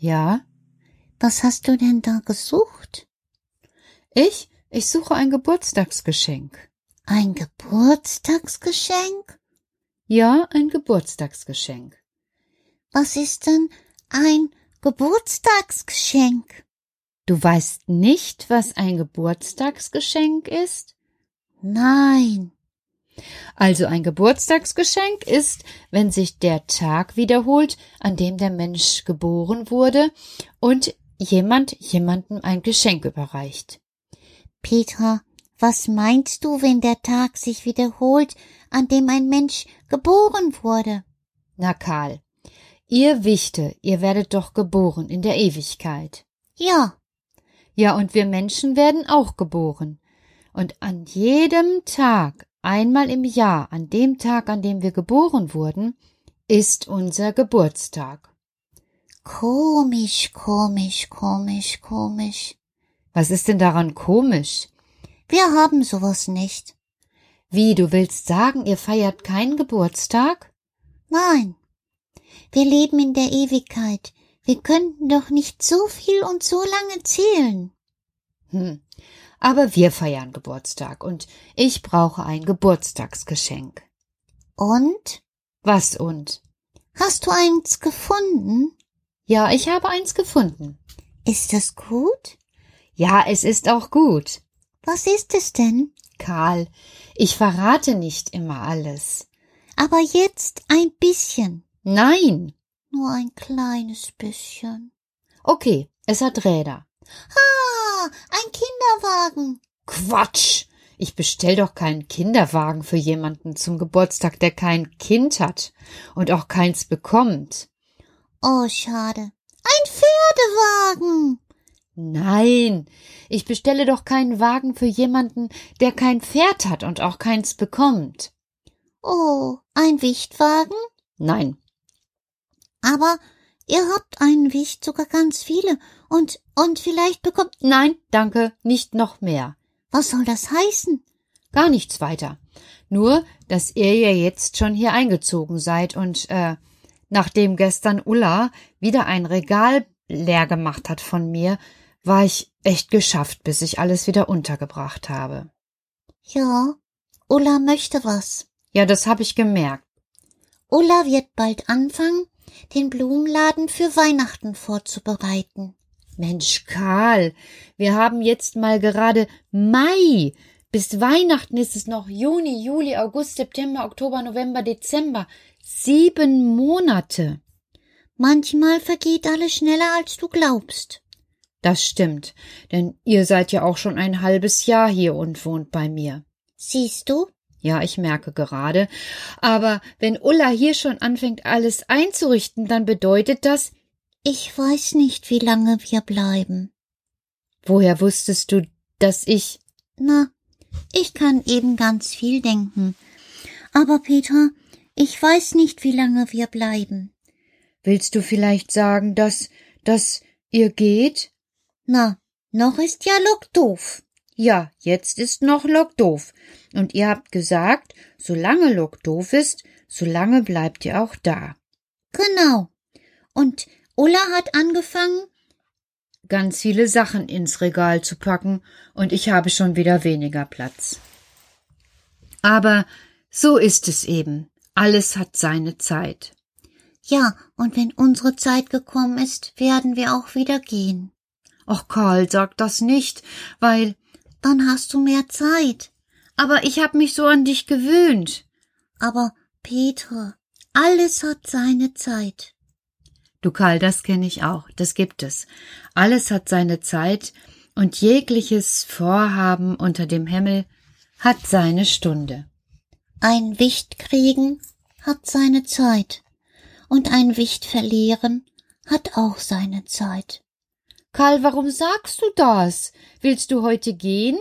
Ja? was hast du denn da gesucht? Ich? Ich suche ein Geburtstagsgeschenk. Ein Geburtstagsgeschenk? Ja, ein Geburtstagsgeschenk. Was ist denn ein Geburtstagsgeschenk? Du weißt nicht, was ein Geburtstagsgeschenk ist? Nein. Also ein Geburtstagsgeschenk ist, wenn sich der Tag wiederholt, an dem der Mensch geboren wurde und jemand jemandem ein Geschenk überreicht. Petra, was meinst du, wenn der Tag sich wiederholt, an dem ein Mensch geboren wurde? Na Karl, ihr Wichte, ihr werdet doch geboren in der Ewigkeit. Ja, Ja, und wir Menschen werden auch geboren. Und an jedem Tag, einmal im Jahr, an dem Tag, an dem wir geboren wurden, ist unser Geburtstag. komisch, komisch, komisch, komisch. Was ist denn daran komisch? Wir haben sowas nicht. Wie, du willst sagen, ihr feiert keinen Geburtstag? Nein. Wir leben in der Ewigkeit. Wir könnten doch nicht so viel und so lange zählen. Hm. Aber wir feiern Geburtstag und ich brauche ein Geburtstagsgeschenk. Und? Was und? Hast du eins gefunden? Ja, ich habe eins gefunden. Ist das gut? Ja, es ist auch gut. Was ist es denn? Karl, ich verrate nicht immer alles. Aber jetzt ein bisschen. Nein. Nur ein kleines bisschen. Okay, es hat Räder. Ah, ein Kinderwagen. Quatsch! Ich bestell doch keinen Kinderwagen für jemanden zum Geburtstag, der kein Kind hat und auch keins bekommt. Oh, schade. Ein Pferdewagen. Nein, ich bestelle doch keinen Wagen für jemanden, der kein Pferd hat und auch keins bekommt. Oh, ein Wichtwagen? Nein, Aber ihr habt einen Wicht, sogar ganz viele. Und, und vielleicht bekommt, nein, danke, nicht noch mehr. was soll das heißen? Gar nichts weiter. Nur, dass ihr ja jetzt schon hier eingezogen seid und, äh, nachdem gestern Ulla wieder ein Regal leer gemacht hat von mir, war ich echt geschafft, bis ich alles wieder untergebracht habe. Ja, Ulla möchte was. Ja, das habe ich gemerkt. Ulla wird bald anfangen, den Blumenladen für Weihnachten vorzubereiten. Mensch, Karl, wir haben jetzt mal gerade Mai. Bis Weihnachten ist es noch Juni, Juli, August, September, Oktober, November, Dezember. Sieben Monate. Manchmal vergeht alles schneller, als du glaubst. Das stimmt, denn ihr seid ja auch schon ein halbes Jahr hier und wohnt bei mir. Siehst du? Ja, ich merke gerade. Aber wenn Ulla hier schon anfängt, alles einzurichten, dann bedeutet das. Ich weiß nicht, wie lange wir bleiben. Woher wusstest du, dass ich. Na, ich kann eben ganz viel denken. Aber Peter, ich weiß nicht, wie lange wir bleiben. Willst du vielleicht sagen, dass, dass ihr geht? Na, noch ist ja Lok doof. Ja, jetzt ist noch Lok doof. Und ihr habt gesagt, solange Lok doof ist, solange bleibt ihr auch da. Genau. Und Ulla hat angefangen, ganz viele Sachen ins Regal zu packen, und ich habe schon wieder weniger Platz. Aber so ist es eben. Alles hat seine Zeit. Ja, und wenn unsere Zeit gekommen ist, werden wir auch wieder gehen. Ach, Karl, sag das nicht, weil dann hast du mehr Zeit. Aber ich hab mich so an dich gewöhnt. Aber Petra, alles hat seine Zeit. Du Karl, das kenne ich auch, das gibt es. Alles hat seine Zeit und jegliches Vorhaben unter dem Himmel hat seine Stunde. Ein Wicht kriegen hat seine Zeit und ein Wicht verlieren hat auch seine Zeit. Karl, warum sagst du das? Willst du heute gehen?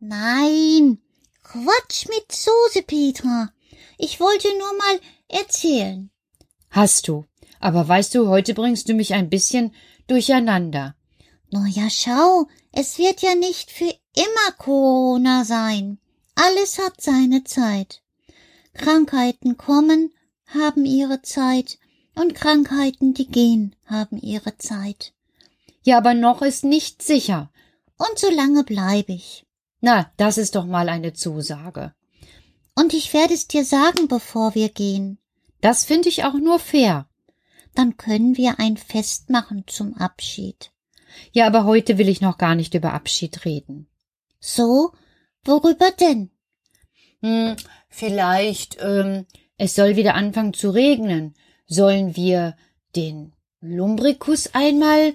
Nein, Quatsch mit Soße, Petra. Ich wollte nur mal erzählen. Hast du. Aber weißt du, heute bringst du mich ein bisschen durcheinander. Na ja, schau, es wird ja nicht für immer Corona sein. Alles hat seine Zeit. Krankheiten kommen, haben ihre Zeit, und Krankheiten, die gehen, haben ihre Zeit. Ja, aber noch ist nicht sicher. Und so lange bleibe ich. Na, das ist doch mal eine Zusage. Und ich werde es dir sagen, bevor wir gehen. Das finde ich auch nur fair. Dann können wir ein Fest machen zum Abschied. Ja, aber heute will ich noch gar nicht über Abschied reden. So? Worüber denn? Hm, vielleicht, ähm, es soll wieder anfangen zu regnen. Sollen wir den Lumbrikus einmal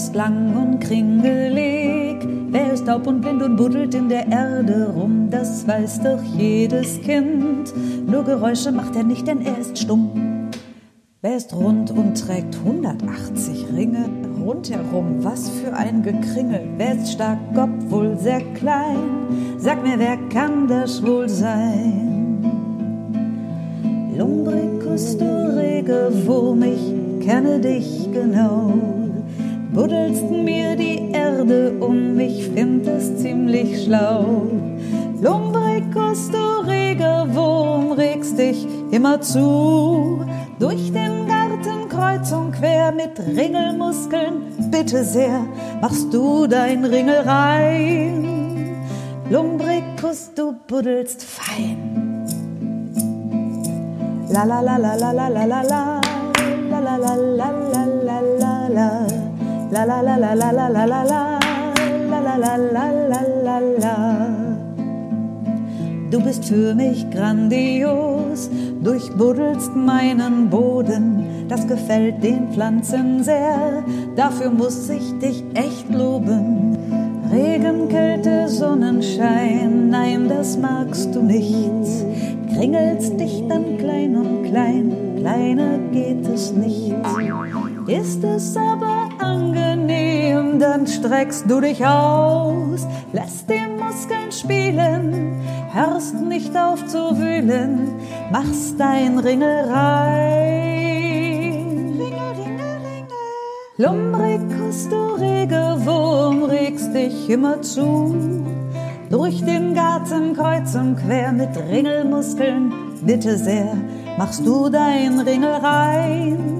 ist lang und kringelig, wer ist taub und blind und buddelt in der Erde rum, das weiß doch jedes Kind. Nur Geräusche macht er nicht, denn er ist stumm. Wer ist rund und trägt 180 Ringe rundherum? Was für ein Gekringel. Wer ist stark, obwohl sehr klein? Sag mir, wer kann das wohl sein? Lumbricus, du rege Wurm, ich kenne dich genau. Buddelst mir die Erde um, ich find es ziemlich schlau. Lumbricus, du rege Wurm, regst dich immer zu. Durch den Garten kreuz und quer mit Ringelmuskeln, bitte sehr, machst du dein Ringel rein. Lumbricus, du buddelst fein. La la la la la la la la la la la la la la la la la La la la la la la la la la la la la la la Du bist für mich grandios, durchbuddelst meinen Boden, das gefällt den Pflanzen sehr, dafür muss ich dich echt loben. Regen, Kälte, Sonnenschein, nein, das magst du nicht. Kringelst dich dann klein und klein, kleiner geht es nicht. Ist es aber angenehm, dann streckst du dich aus, lässt die Muskeln spielen, hörst nicht auf zu wühlen, machst dein Ringel rein. Ringel, Ringel, Ringel. Lumbricus, du rege Wurm, regst dich immer zu. Durch den Garten kreuz und quer mit Ringelmuskeln, bitte sehr, machst du dein Ringel rein.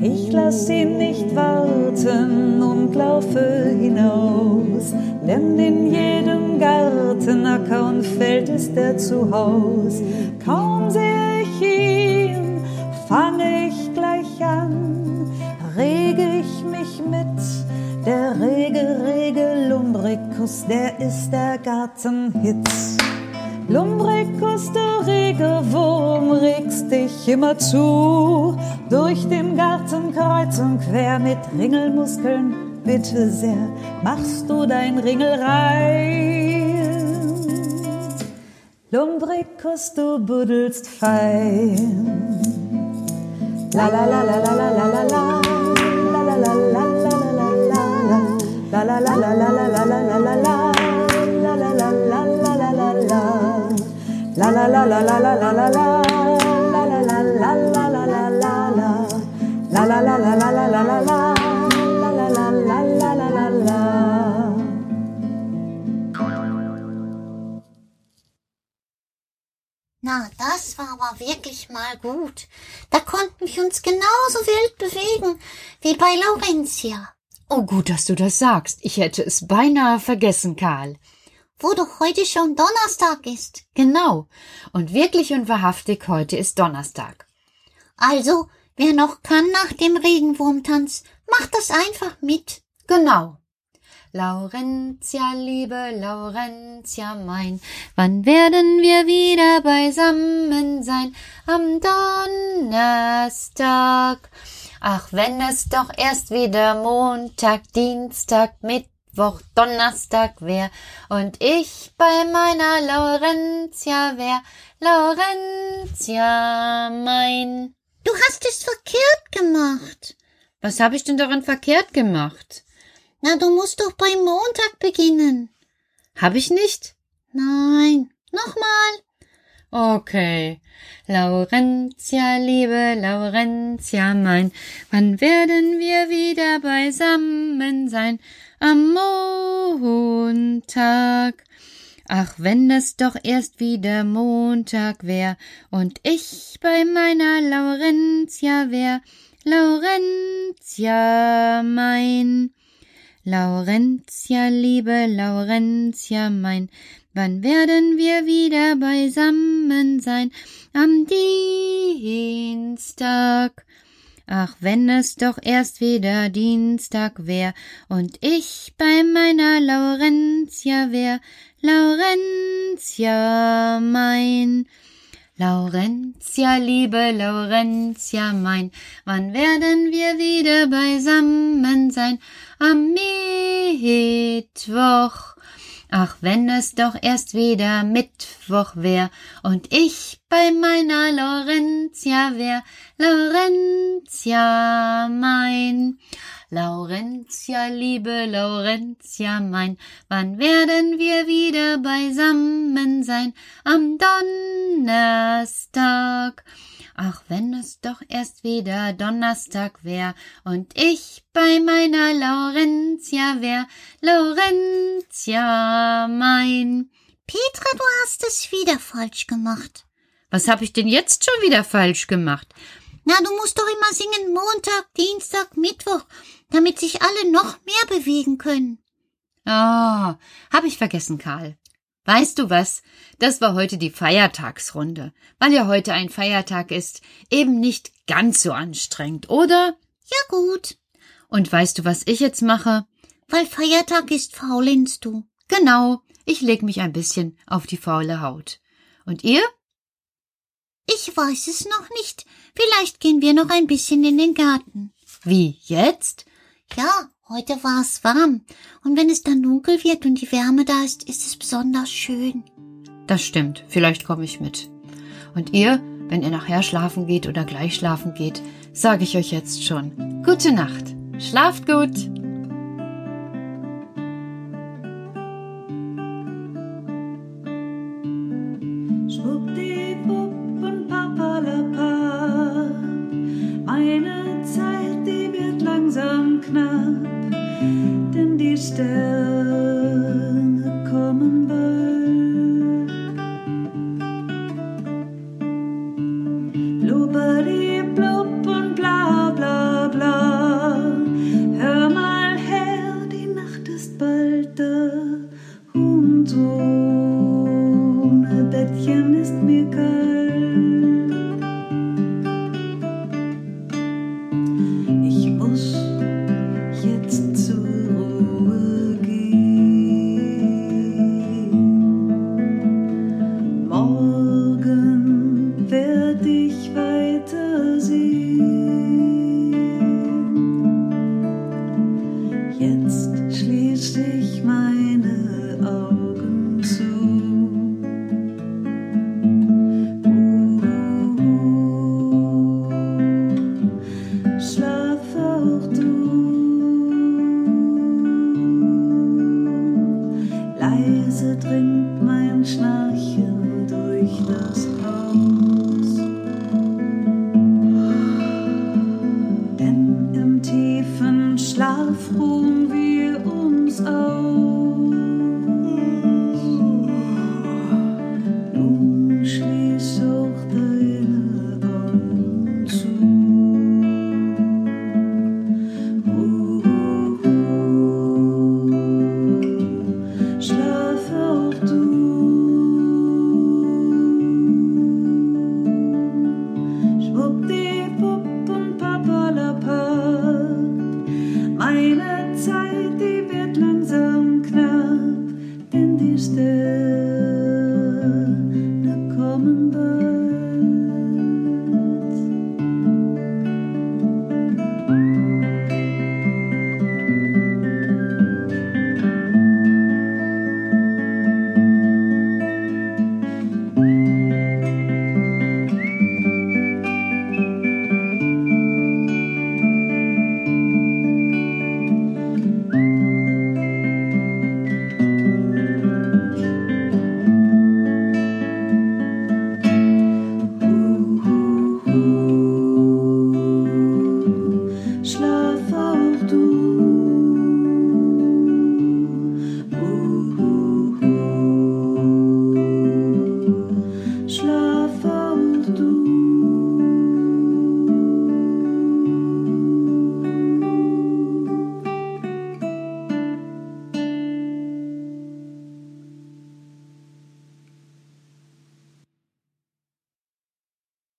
ich lass ihn nicht warten und laufe hinaus, denn in jedem Garten, Acker und Feld ist er zu Haus. Kaum sehe ich ihn, fange ich gleich an, rege ich mich mit. Der rege, rege Lumbricus, der ist der Gartenhit. Lumbricus, du rege Wurm, regst dich immer zu. Durch den Garten kreuz und quer mit Ringelmuskeln, bitte sehr, machst du dein Ringel rein. Lumbricus, du buddelst fein. La la la la la la la la la. La la la la la la la la. La la la la la la la La la la la la la la la la. La la la la la la la la la. La la la la la la la la la. La la la la la la la la. Na, das war aber wirklich mal gut. Da konnten wir uns genauso wild bewegen wie bei Laurentia. Oh, gut, dass du das sagst. Ich hätte es beinahe vergessen, Karl. Wo doch heute schon Donnerstag ist. Genau. Und wirklich und wahrhaftig, heute ist Donnerstag. Also, wer noch kann nach dem Regenwurmtanz, macht das einfach mit. Genau. Laurentia, liebe Laurentia mein, wann werden wir wieder beisammen sein? Am Donnerstag. Ach, wenn es doch erst wieder Montag, Dienstag, Mittwoch, Donnerstag wär und ich bei meiner Laurentia wär, Laurentia mein. Du hast es verkehrt gemacht. Was habe ich denn daran verkehrt gemacht? Na, du musst doch beim Montag beginnen. Hab ich nicht? Nein, nochmal. Okay. Laurentia, liebe Laurentia mein, wann werden wir wieder beisammen sein? Am Montag. Ach, wenn es doch erst wieder Montag wär und ich bei meiner Laurentia wär, Laurentia mein. Laurentia, liebe Laurentia mein, wann werden wir wieder beisammen sein? Am Dienstag. Ach, wenn es doch erst wieder Dienstag wär und ich bei meiner Laurentia wär, Laurentia mein. Laurentia, liebe Laurentia mein, wann werden wir wieder beisammen sein? Am Mittwoch. Ach, wenn es doch erst wieder Mittwoch wär und ich bei meiner Laurentia wär, Laurentia mein. Laurentia, liebe Laurentia mein, wann werden wir wieder beisammen sein? Am Donnerstag. Ach, wenn es doch erst wieder Donnerstag wär und ich bei meiner Laurentia wär, Laurentia mein. Petra, du hast es wieder falsch gemacht. Was hab ich denn jetzt schon wieder falsch gemacht? Na, du musst doch immer singen Montag, Dienstag, Mittwoch, damit sich alle noch mehr bewegen können. Ah, hab ich vergessen, Karl. Weißt du was? Das war heute die Feiertagsrunde, weil ja heute ein Feiertag ist, eben nicht ganz so anstrengend, oder? Ja gut, Und weißt du, was ich jetzt mache? weil Feiertag ist, faulenzt du. Genau, ich leg mich ein bisschen auf die faule Haut. Und ihr? Ich weiß es noch nicht. Vielleicht gehen wir noch ein bisschen in den Garten. Wie, jetzt? Ja, heute war es warm. Und wenn es dann dunkel wird und die Wärme da ist, ist es besonders schön. Das stimmt, vielleicht komme ich mit. Und ihr, wenn ihr nachher schlafen geht oder gleich schlafen geht, sage ich euch jetzt schon. Gute Nacht. Schlaft gut. ich weiter sieht. tiefen Schlaf ruhen wir uns auf.